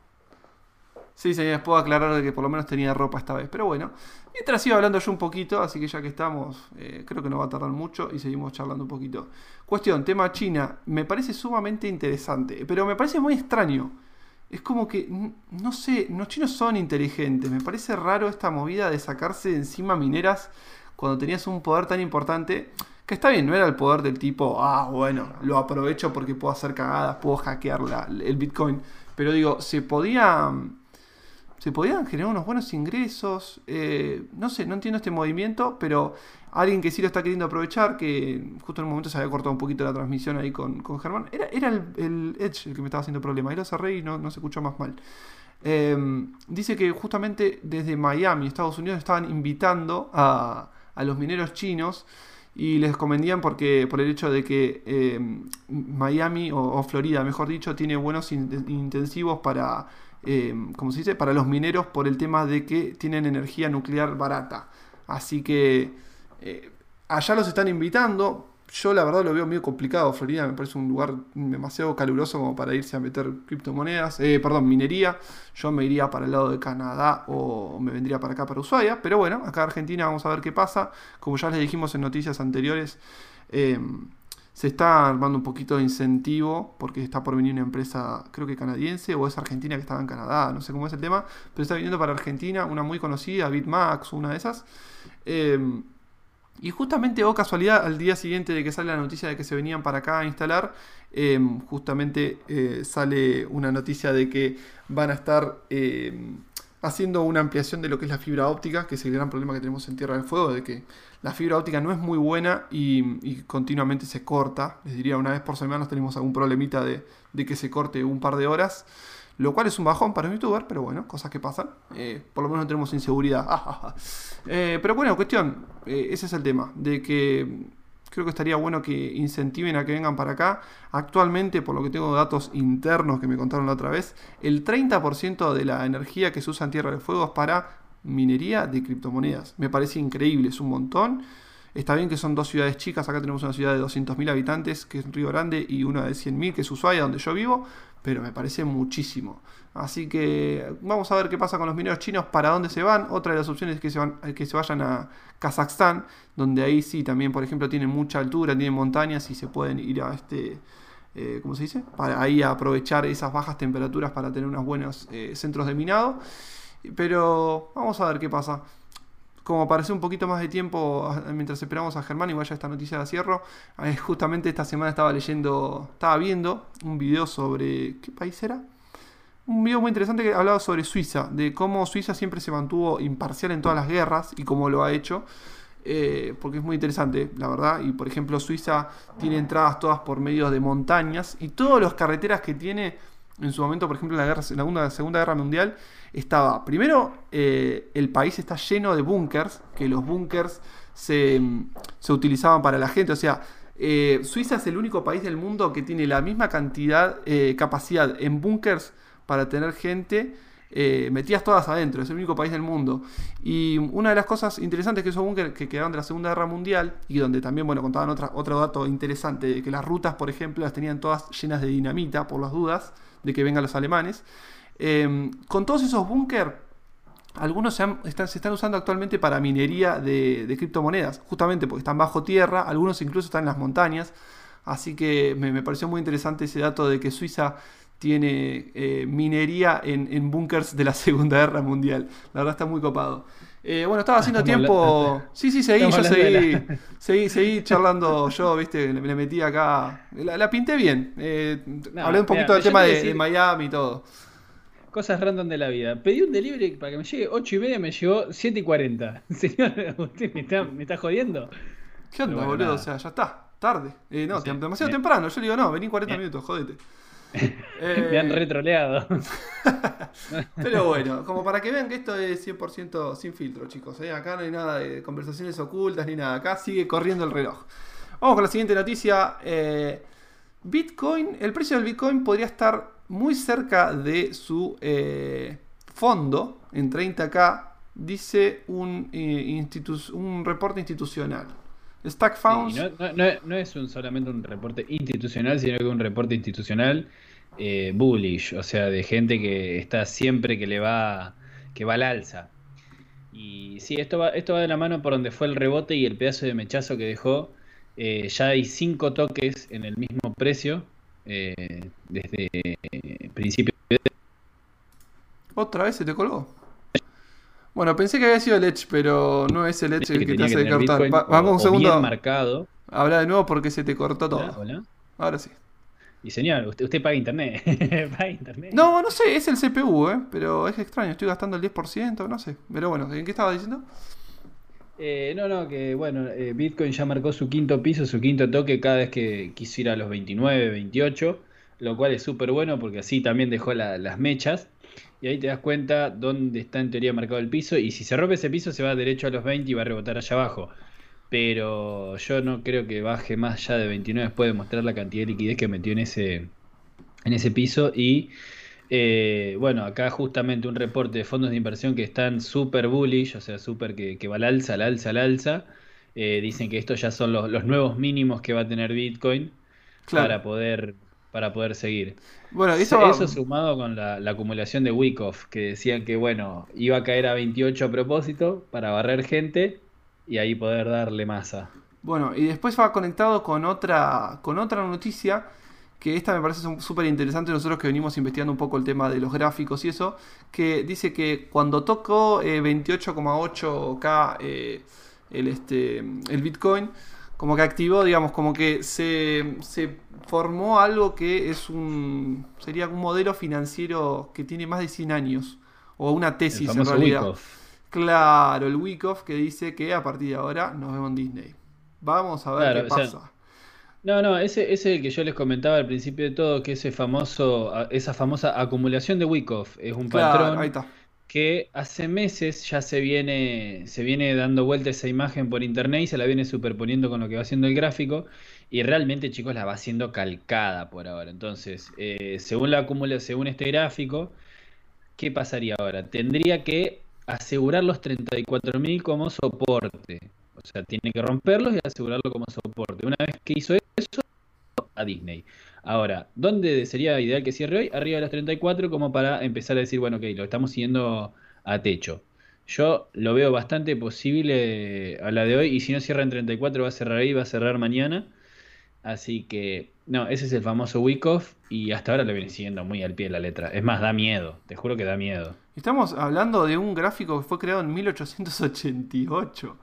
A: Sí, señores, puedo aclarar que por lo menos tenía ropa esta vez. Pero bueno, mientras sigo hablando yo un poquito, así que ya que estamos, eh, creo que no va a tardar mucho y seguimos charlando un poquito. Cuestión, tema China, me parece sumamente interesante, pero me parece muy extraño. Es como que, no sé, los chinos son inteligentes. Me parece raro esta movida de sacarse de encima mineras cuando tenías un poder tan importante. Que está bien, no era el poder del tipo, ah, bueno, lo aprovecho porque puedo hacer cagadas, puedo hackear el Bitcoin. Pero digo, se podía se podían generar unos buenos ingresos. eh, no sé, no entiendo este movimiento, pero alguien que sí lo está queriendo aprovechar, que justo en un momento se había cortado un poquito la transmisión ahí con, con Germán, era, era el, Edge el que me estaba haciendo problema. Ahí lo cerré y no, no se escuchó más mal. Eh, dice que justamente desde Miami, Estados Unidos, estaban invitando a, a los mineros chinos y les convendían porque por el hecho de que eh, Miami o, Florida, mejor dicho, tiene buenos in- intensivos para, eh, ¿cómo se dice? Para los mineros por el tema de que tienen energía nuclear barata. Así que eh, allá los están invitando. Yo la verdad lo veo medio complicado. Florida me parece un lugar demasiado caluroso como para irse a meter criptomonedas. Eh, perdón, minería. Yo me iría para el lado de Canadá o me vendría para acá, para Ushuaia. Pero bueno, acá en Argentina vamos a ver qué pasa. Como ya les dijimos en noticias anteriores, eh, se está armando un poquito de incentivo porque está por venir una empresa, creo que canadiense o es argentina que estaba en Canadá, no sé cómo es el tema, pero está viniendo para Argentina una muy conocida, BitMax, una de esas. Eh, y justamente, o casualidad, al día siguiente de que sale la noticia de que se venían para acá a instalar, eh, justamente eh, sale una noticia de que van a estar eh, haciendo una ampliación de lo que es la fibra óptica, que es el gran problema que tenemos en Tierra del Fuego, de que la fibra óptica no es muy buena y, continuamente se corta. Les diría, una vez por semana tenemos algún problemita de, de que se corte un par de horas. Lo cual es un bajón para un youtuber, pero bueno, cosas que pasan. Eh, por lo menos no tenemos inseguridad. Eh, pero bueno, cuestión, eh, ese es el tema. De que creo que estaría bueno que incentiven a que vengan para acá. Actualmente, por lo que tengo datos internos que me contaron la otra vez, el 30% de la energía que se usa en Tierra del Fuego es para minería de criptomonedas. Me parece increíble, es un montón. Está bien que son dos ciudades chicas, acá tenemos una ciudad de 200.000 habitantes, que es Río Grande, y una de 100.000, que es Ushuaia, donde yo vivo, pero me parece muchísimo. Así que vamos a ver qué pasa con los mineros chinos, para dónde se van. Otra de las opciones es que se, van, que se vayan a Kazajstán, donde ahí sí también, por ejemplo, tienen mucha altura, tienen montañas y se pueden ir a este... Eh, ¿Cómo se dice? Para ahí aprovechar esas bajas temperaturas para tener unos buenos eh, centros de minado. Pero vamos a ver qué pasa como para un poquito más de tiempo mientras esperamos a Germán, y vaya esta noticia de cierro, eh, justamente esta semana estaba leyendo, estaba viendo un video sobre, ¿qué país era? Un video muy interesante que hablaba sobre Suiza, de cómo Suiza siempre se mantuvo imparcial en todas las guerras y cómo lo ha hecho. Eh, porque es muy interesante, la verdad. Y por ejemplo, Suiza tiene entradas todas por medio de montañas y todas las carreteras que tiene en su momento, por ejemplo, en la Segunda Guerra Mundial, estaba, primero, eh, el país está lleno de búnkers, que los búnkers se, utilizaban para la gente, o sea, eh, Suiza es el único país del mundo que tiene la misma cantidad, eh, capacidad en búnkers para tener gente metidas todas adentro, es el único país del mundo. Y una de las cosas interesantes que esos búnkers que quedaron de la Segunda Guerra Mundial, y donde también, bueno, contaban otra, otro dato interesante, que las rutas, por ejemplo, las tenían todas llenas de dinamita, por las dudas de que vengan los alemanes. Em, con todos esos búnker, algunos se, están, usando actualmente para minería de, criptomonedas, justamente porque están bajo tierra, algunos incluso están en las montañas. Así que me, pareció muy interesante ese dato de que Suiza tiene eh, minería en, en búnkers de la Segunda Guerra Mundial. La verdad está muy copado. Eh, bueno, estaba haciendo tiempo. Sí, sí, seguí, yo seguí, seguí, charlando yo, viste, le, metí acá. La, pinté bien. Eh, hablé un poquito del tema de, Miami y todo.
B: Cosas random de la vida. Pedí un delivery para que me llegue 8 y media, me llegó 7 y 40. Señor, ¿usted me está, me está jodiendo?
A: ¿Qué onda, boludo? O sea, ya está, tarde. Eh, no, demasiado temprano. Yo le digo, no, vení 40 minutos, jodete.
B: me han retroleado.
A: Pero bueno, como para que vean que esto es 100% sin filtro, chicos. ¿eh? Acá no hay nada de conversaciones ocultas ni nada. Acá sigue corriendo el reloj. Vamos con la siguiente noticia. Eh, Bitcoin, el precio del Bitcoin podría estar muy cerca de su eh, fondo en 30k, dice un, un reporte institucional.
B: Stack no, es un, solamente un reporte institucional, sino que un reporte institucional eh, bullish, o sea, de gente que está siempre que le va, que va al alza. Y sí, esto va, esto va de la mano por donde fue el rebote y el pedazo de mechazo que dejó. Eh, ya hay cinco toques en el mismo precio eh, desde principio.
A: ¿Otra vez se te colgó? Bueno, pensé que había sido el Edge, pero no es el Edge el que, te hace cortar. vamos un segundo.
B: marcado.
A: Habla de nuevo porque se te cortó todo. Ahora sí.
B: Y señor, usted, paga internet. paga
A: internet. No, no sé, es el CPU, ¿eh? Pero es extraño, estoy gastando el 10%, no sé. Pero bueno, ¿en qué estaba diciendo?
B: Eh, no, no, que bueno, eh, Bitcoin ya marcó su quinto piso, su quinto toque cada vez que quiso ir a los 29, 28, lo cual es súper bueno porque así también dejó las mechas y ahí te das cuenta dónde está en teoría marcado el piso y si se rompe ese piso se va derecho a los 20 y va a rebotar allá abajo. Pero yo no creo que baje más allá de 29 después de mostrar la cantidad de liquidez que metió en ese, en ese piso y eh, bueno, acá justamente un reporte de fondos de inversión que están súper bullish, o sea, súper que, va al alza, al alza, al alza. Eh, dicen que estos ya son los, nuevos mínimos que va a tener Bitcoin para poder para poder seguir. Bueno, eso, eso sumado con la, acumulación de Wyckoff, que decían que bueno, iba a caer a 28 a propósito para barrer gente y ahí poder darle masa.
A: Bueno, y después va conectado con otra, con otra noticia, que esta me parece súper interesante, nosotros que venimos investigando un poco el tema de los gráficos y eso, que dice que cuando tocó 28,8K eh, eh, el, este, el Bitcoin, como que activó, digamos, como que se, se formó algo que es un. sería un modelo financiero que tiene más de 100 años. O una tesis en realidad. Claro, el Wyckoff que dice que a partir de ahora nos vemos en Disney. Vamos a ver qué pasa.
B: No, no, ese, es el que yo les comentaba al principio de todo, que ese famoso, esa famosa acumulación de Wyckoff es un patrón ahí está que hace meses ya se viene, se viene dando vuelta esa imagen por internet y se la viene superponiendo con lo que va haciendo el gráfico. Y realmente, chicos, la va haciendo calcada por ahora. Entonces, eh, según la acumula, según este gráfico, ¿qué pasaría ahora? Tendría que asegurar los 34.000 como soporte. O sea, tiene que romperlos y asegurarlo como soporte. Una vez que hizo eso, a Disney. Ahora, ¿dónde sería ideal que cierre hoy? Arriba de las 34, como para empezar a decir, bueno, ok, lo estamos siguiendo a techo. Yo lo veo bastante posible a la de hoy, y si no cierra en 34, va a cerrar ahí, va a cerrar mañana. Así que, no, ese es el famoso week off, y hasta ahora lo viene siguiendo muy al pie de la letra. Es más, da miedo, te juro que da miedo.
A: Estamos hablando de un gráfico que fue creado en 1888.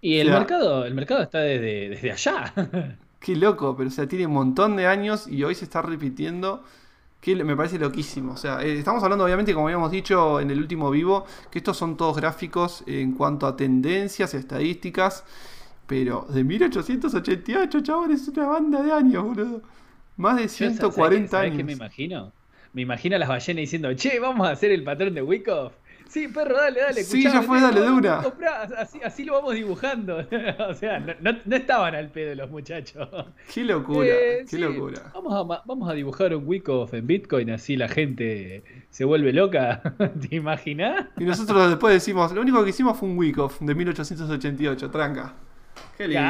B: Y el mercado, el mercado está desde, desde allá.
A: Qué loco, pero o sea, tiene un montón de años y hoy se está repitiendo. Que me parece loquísimo. O sea, eh, estamos hablando, obviamente, como habíamos dicho en el último vivo, que estos son todos gráficos en cuanto a tendencias, estadísticas. Pero de 1888, chaval, es una banda de años, boludo. Más de 140 años.
B: ¿Sabes qué me imagino? Me imagino a las ballenas diciendo, che, vamos a hacer el patrón de Wyckoff. Sí, perro, dale, dale.
A: Sí, ya fue, dale, de una.
B: Así, así, lo vamos dibujando. o sea, no, estaban al pedo los muchachos.
A: Qué locura, eh, qué locura.
B: Vamos a, vamos a dibujar un Wyckoff en Bitcoin, así la gente se vuelve loca. ¿Te imaginas?
A: Y nosotros después decimos, lo único que hicimos fue un Wyckoff de 1888, tranca. Qué lindo.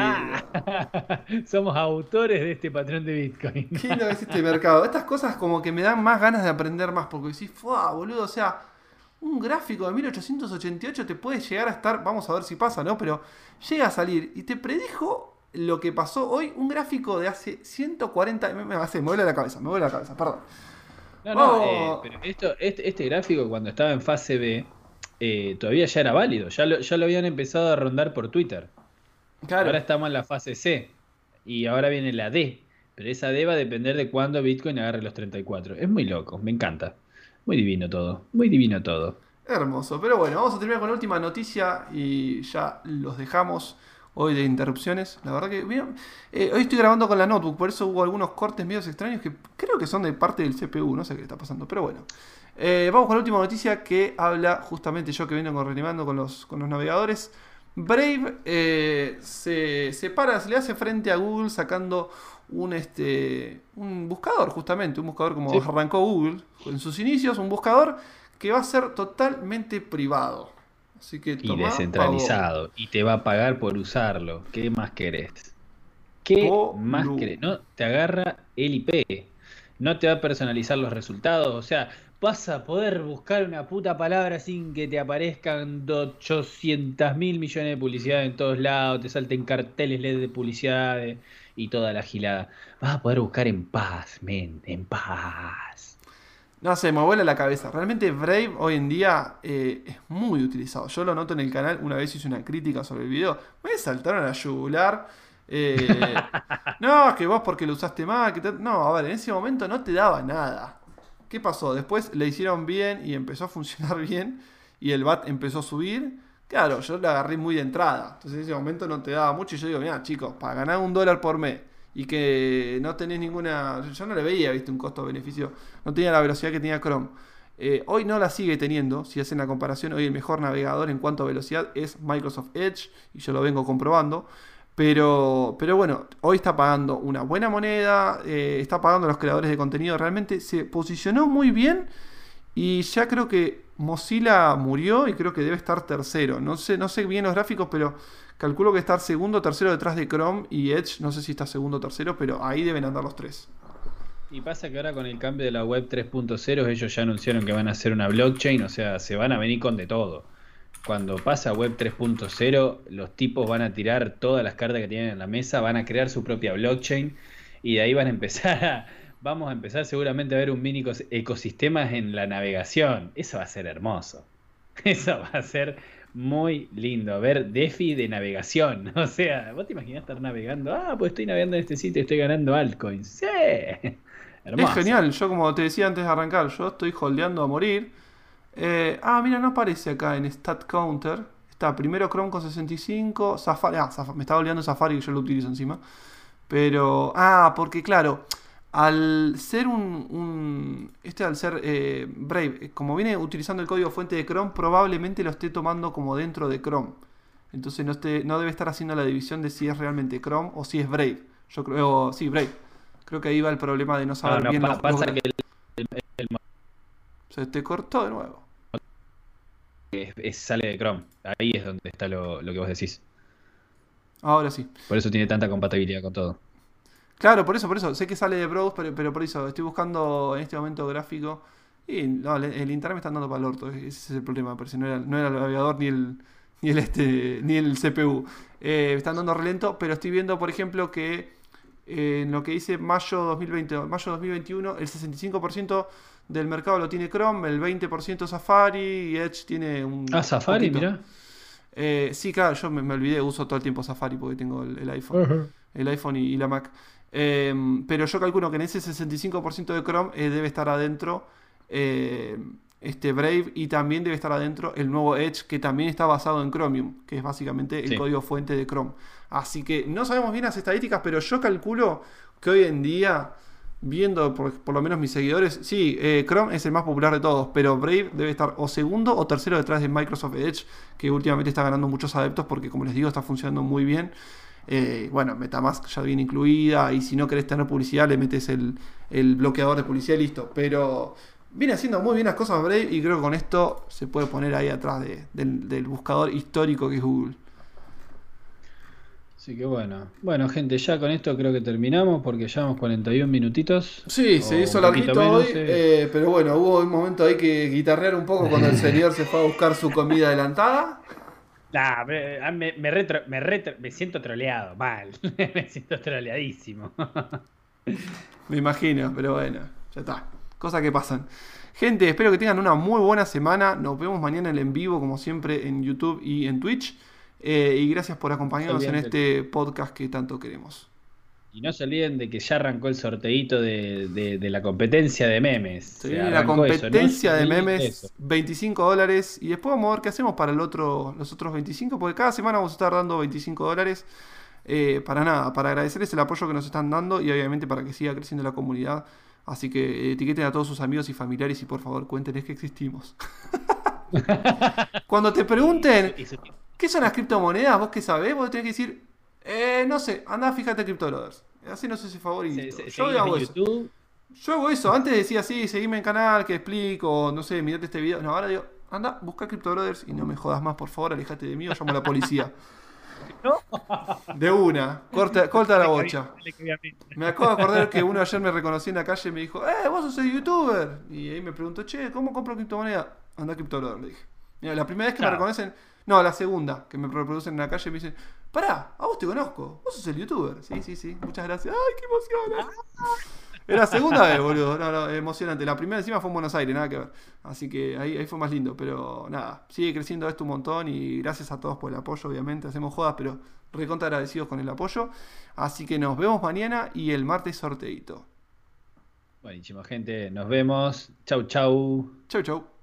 B: Somos autores de este patrón de Bitcoin.
A: Qué lindo es este mercado. Estas cosas como que me dan más ganas de aprender más, porque decís, ¡fuah, boludo! O sea un gráfico de 1888 te puede llegar a estar, vamos a ver si pasa, ¿no? Pero llega a salir y te predijo lo que pasó hoy, un gráfico de hace 140, me, me, me vuela la cabeza, me vuela la cabeza, perdón.
B: No, no, eh, pero esto, este, este, gráfico cuando estaba en fase B, eh, todavía ya era válido, ya lo, ya lo habían empezado a rondar por Twitter. Claro. Ahora estamos en la fase C y ahora viene la D, pero esa D va a depender de cuándo Bitcoin agarre los 34. Es muy loco, me encanta. Muy divino todo, muy divino todo.
A: Hermoso, pero bueno, vamos a terminar con la última noticia y ya los dejamos hoy de interrupciones. La verdad que eh, hoy estoy grabando con la notebook, por eso hubo algunos cortes medios extraños que creo que son de parte del CPU, no sé qué está pasando, pero bueno. Eh, vamos con la última noticia que habla justamente yo que vengo los, con los navegadores. Brave eh, se separa, se le hace frente a Google sacando un, este, un buscador, justamente, un buscador como arrancó Google en sus inicios, un buscador que va a ser totalmente privado. Así que
B: y descentralizado. Y te va a pagar por usarlo. ¿Qué más querés? ¿Qué más querés? No, te agarra el IP. No te va a personalizar los resultados. O sea, vas a poder buscar una puta palabra sin que te aparezcan 800 mil millones de publicidad en todos lados, te salten carteles LED de publicidad y toda la gilada. Vas a poder buscar en paz, men, en paz.
A: No sé, me vuela la cabeza. Realmente Brave hoy en día eh, es muy utilizado. Yo lo noto en el canal, una vez hice una crítica sobre el video, me saltaron a yugular. Eh, no, que vos porque lo usaste mal. Que No, a ver, en ese momento no te daba nada. ¿Qué pasó? Después le hicieron bien y empezó a funcionar bien y el BAT empezó a subir. Claro, yo le agarré muy de entrada. Entonces en ese momento no te daba mucho y yo digo, mira chicos, para ganar un dólar por mes y que no tenés ninguna... Yo no le veía, viste, un costo-beneficio. No tenía la velocidad que tenía Chrome. Eh, hoy no la sigue teniendo, si hacen la comparación, hoy el mejor navegador en cuanto a velocidad es Microsoft Edge y yo lo vengo comprobando. Pero, pero bueno, hoy está pagando una buena moneda, eh, está pagando a los creadores de contenido, realmente se posicionó muy bien y ya creo que Mozilla murió y creo que debe estar tercero. No sé, no sé bien los gráficos, pero calculo que estar segundo o tercero detrás de Chrome y Edge. No sé si está segundo o tercero, pero ahí deben andar los tres.
B: Y pasa que ahora con el cambio de la web 3.0 ellos ya anunciaron que van a hacer una blockchain, o sea, se van a venir con de todo cuando pasa Web 3.0, los tipos van a tirar todas las cartas que tienen en la mesa, van a crear su propia blockchain y de ahí van a empezar a, vamos a empezar seguramente a ver un mini ecosistema en la navegación. Eso va a ser hermoso. Eso va a ser muy lindo, ver DeFi de navegación. O sea, vos te imaginas estar navegando, ah, pues estoy navegando en este sitio y estoy ganando altcoins. Sí.
A: Hermoso. Es genial, yo como te decía antes de arrancar, yo estoy holdeando a morir eh, ah, mira, no aparece acá en Stat Counter. Está primero Chrome con 65, Safari. Ah, me estaba olvidando Safari que yo lo utilizo encima. Pero. Ah, porque claro. Al ser un. este al ser eh, Brave, eh, como viene utilizando el código fuente de Chrome, probablemente lo esté tomando como dentro de Chrome. Entonces no, esté, no debe estar haciendo la división de si es realmente Chrome o si es Brave. Yo creo. Sí, Brave. Creo que ahí va el problema de no saber bien pasa que Se te cortó de nuevo
B: sale de Chrome. Ahí es donde está lo, que vos decís.
A: Ahora sí.
B: Por eso tiene tanta compatibilidad con todo.
A: Claro, por eso, por eso. Sé que sale de Browse, pero, pero por eso estoy buscando en este momento gráfico. Y no, el, el internet me está dando para el orto. Ese es el problema. parece. No era, no era el navegador ni el, ni el, este, ni el CPU. Eh, me están dando relento, pero estoy viendo, por ejemplo, que eh, en lo que dice mayo 2020, mayo 2021, el 65% del mercado lo tiene Chrome, el 20% Safari y Edge tiene un.
B: Ah, Safari, mira.
A: Eh, sí, claro, yo me, me olvidé, uso todo el tiempo Safari porque tengo el, el iPhone, el iPhone y, y la Mac. Eh, pero yo calculo que en ese 65% de Chrome eh, debe estar adentro eh, este Brave y también debe estar adentro el nuevo Edge que también está basado en Chromium, que es básicamente el
B: Sí.
A: código fuente de Chrome. Así que no sabemos bien las estadísticas, pero yo calculo que hoy en día, viendo por, por lo menos mis seguidores, sí, eh, Chrome es el más popular de todos, pero Brave debe estar o segundo o tercero detrás de Microsoft Edge, que últimamente está ganando muchos adeptos porque, como les digo, está funcionando muy bien. Eh, bueno, Metamask ya viene incluida y si no querés tener publicidad le metes el, el bloqueador de publicidad y listo. Pero viene haciendo muy bien las cosas Brave y creo que con esto se puede poner ahí atrás de- del, del buscador histórico que es Google.
B: Así que bueno. Bueno, gente, ya con esto creo que terminamos porque llevamos 41 minutitos.
A: Sí, se hizo larguito
B: menos,
A: hoy,
B: eh,
A: pero bueno, hubo un momento ahí que guitarrear un poco cuando el señor se fue a buscar su comida adelantada.
B: Nah, me, ah, me, me retro- me retro- me siento troleado, mal. me siento troleadísimo.
A: Me imagino, pero bueno, ya está. Cosas que pasan. Gente, espero que tengan una muy buena semana. Nos vemos mañana en el en vivo, como siempre, en YouTube y en Twitch. Eh, y gracias por acompañarnos en este podcast que tanto queremos.
B: Y no se olviden de que ya arrancó el sorteito de, de- de la competencia de memes.
A: Viene la
B: arrancó eso, no
A: competencia de memes,
B: eso.
A: 25 dólares. Y después vamos a ver qué hacemos para el otro, los otros 25, porque cada semana vamos a estar dando 25 dólares. eh, para nada, para agradecerles el apoyo que nos están dando y obviamente para que siga creciendo la comunidad. Así que eh, etiqueten a todos sus amigos y familiares y por favor cuéntenles que existimos. Cuando te pregunten qué son las criptomonedas, vos qué sabés, vos tenés que decir, eh, no sé, anda, fíjate CryptoBrothers. Hacenos ese favor y
B: se- se-
A: Yo hago eso.
B: YouTube.
A: Yo hago eso. Antes decía, sí, seguime en canal, que explico, no sé, mirate este video. No, ahora digo, anda, busca Crypto Brothers y no me jodas más, por favor, alejate de mí o llamo a la policía. De una, corta, corta la bocha. Me acabo de acordar que uno ayer me reconoció en la calle y me dijo, eh, vos sos youtuber. Y ahí me preguntó, che, ¿cómo compro criptomoneda? Anda a Crypto Brothers, le dije. Mira, la primera vez que me reconocen, no, la segunda, que me reproducen en la calle y me dicen, pará, a vos te conozco, vos sos el youtuber. Sí, sí, sí, muchas gracias. Ay, qué emoción. Era la segunda vez, boludo. No, no, emocionante. La primera encima fue en Buenos Aires, nada que ver. Así que ahí, ahí fue más lindo. Pero nada, sigue creciendo esto un montón y gracias a todos por el apoyo, obviamente. Hacemos jodas, pero recontra agradecidos con el apoyo. Así que nos vemos mañana y el martes sorteito.
B: Buenísimo, gente. Nos vemos. Chau, chau.
A: Chau, chau.